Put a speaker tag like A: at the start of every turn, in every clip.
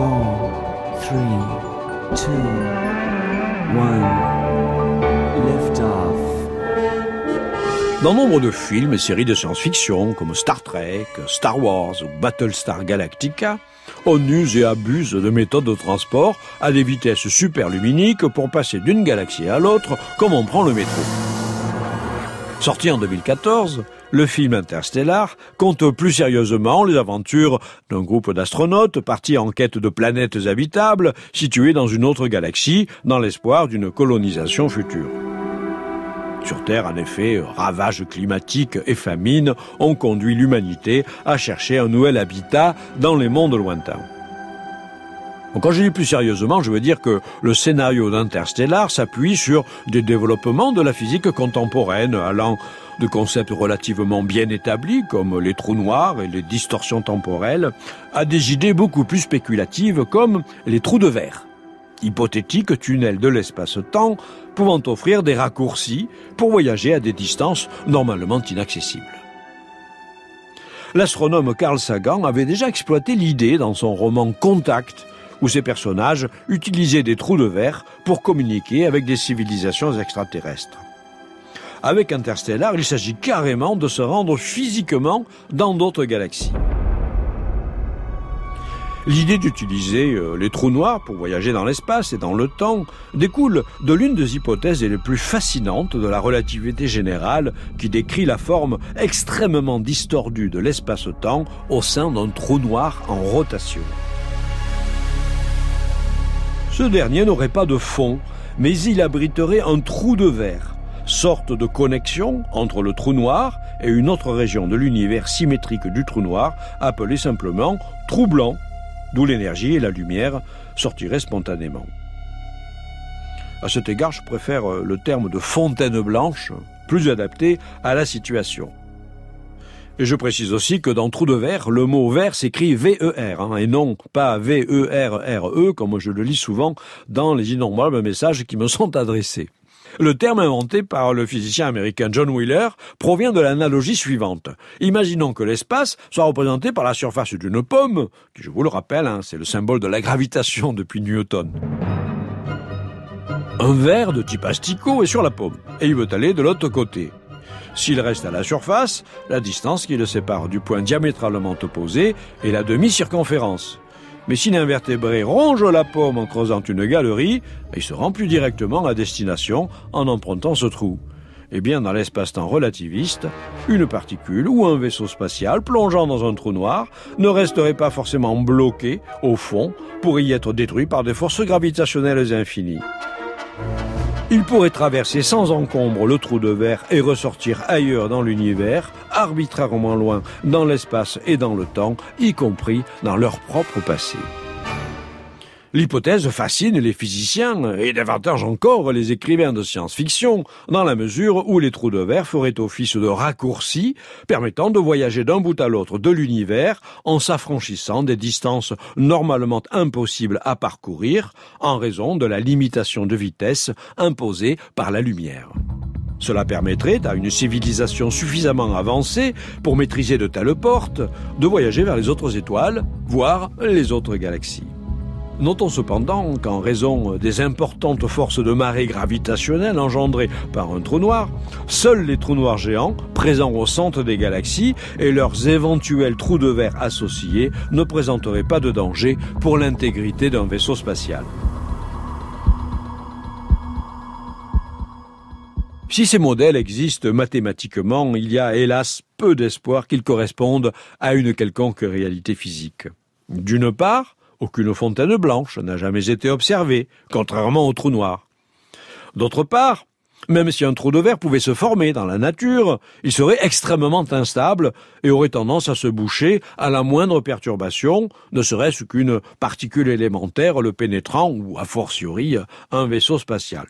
A: four, three, two, one. Lift off.
B: Dans nombre de films et séries de science-fiction comme Star Trek, Star Wars ou Battlestar Galactica, on use et abuse de méthodes de transport à des vitesses superluminiques pour passer d'une galaxie à l'autre comme on prend le métro. Sorti en 2014, le film Interstellar compte plus sérieusement les aventures d'un groupe d'astronautes partis en quête de planètes habitables situées dans une autre galaxie dans l'espoir d'une colonisation future. Sur Terre, en effet, ravages climatiques et famines ont conduit l'humanité à chercher un nouvel habitat dans les mondes lointains. Quand je dis plus sérieusement, je veux dire que le scénario d'Interstellar s'appuie sur des développements de la physique contemporaine allant de concepts relativement bien établis comme les trous noirs et les distorsions temporelles à des idées beaucoup plus spéculatives comme les trous de verre hypothétiques tunnels de l'espace-temps pouvant offrir des raccourcis pour voyager à des distances normalement inaccessibles. L'astronome Carl Sagan avait déjà exploité l'idée dans son roman Contact, où ses personnages utilisaient des trous de verre pour communiquer avec des civilisations extraterrestres. Avec Interstellar, il s'agit carrément de se rendre physiquement dans d'autres galaxies. L'idée d'utiliser euh, les trous noirs pour voyager dans l'espace et dans le temps découle de l'une des hypothèses les plus fascinantes de la relativité générale qui décrit la forme extrêmement distordue de l'espace-temps au sein d'un trou noir en rotation. Ce dernier n'aurait pas de fond, mais il abriterait un trou de verre, sorte de connexion entre le trou noir et une autre région de l'univers symétrique du trou noir, appelée simplement trou blanc d'où l'énergie et la lumière sortiraient spontanément. À cet égard, je préfère euh, le terme de fontaine blanche, plus adapté à la situation. Et je précise aussi que dans trou de verre, le mot vert s'écrit VER, hein, et non pas V-E-R-R-E, -E, comme je le lis souvent dans les innombrables messages qui me sont adressés. Le terme inventé par le physicien américain John Wheeler provient de l'analogie suivante. Imaginons que l'espace soit représenté par la surface d'une pomme, qui, je vous le rappelle, hein, c'est le symbole de la gravitation depuis Newton. Un verre de type asticot est sur la pomme, et il veut aller de l'autre côté. S'il reste à la surface, la distance qui le sépare du point diamétralement opposé est la demi-circonférence. Mais si l'invertébré ronge la pomme en creusant une galerie, il se rend plus directement à destination en empruntant ce trou. Eh bien, dans l'espace-temps relativiste, une particule ou un vaisseau spatial plongeant dans un trou noir ne resterait pas forcément bloqué au fond pour y être détruit par des forces gravitationnelles infinies. Il pourrait traverser sans encombre le trou de verre et ressortir ailleurs dans l'univers, arbitrairement loin dans l'espace et dans le temps, y compris dans leur propre passé. L'hypothèse fascine les physiciens et davantage encore les écrivains de science-fiction, dans la mesure où les trous de verre feraient office de raccourcis permettant de voyager d'un bout à l'autre de l'univers en s'affranchissant des distances normalement impossibles à parcourir en raison de la limitation de vitesse imposée par la lumière. Cela permettrait à une civilisation suffisamment avancée pour maîtriser de telles portes de voyager vers les autres étoiles, voire les autres galaxies. Notons cependant qu'en raison des importantes forces de marée gravitationnelles engendrées par un trou noir, seuls les trous noirs géants présents au centre des galaxies et leurs éventuels trous de verre associés ne présenteraient pas de danger pour l'intégrité d'un vaisseau spatial. Si ces modèles existent mathématiquement, il y a hélas peu d'espoir qu'ils correspondent à une quelconque réalité physique. D'une part, aucune fontaine blanche n'a jamais été observée, contrairement au trou noir. D'autre part, même si un trou de verre pouvait se former dans la nature, il serait extrêmement instable et aurait tendance à se boucher à la moindre perturbation, ne serait-ce qu'une particule élémentaire le pénétrant ou, a fortiori, un vaisseau spatial.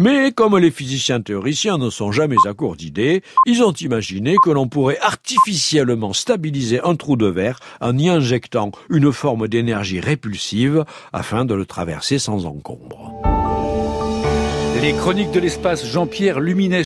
B: Mais comme les physiciens théoriciens ne sont jamais à court d'idées, ils ont imaginé que l'on pourrait artificiellement stabiliser un trou de verre en y injectant une forme d'énergie répulsive afin de le traverser sans encombre.
C: Les chroniques de l'espace Jean-Pierre Luminet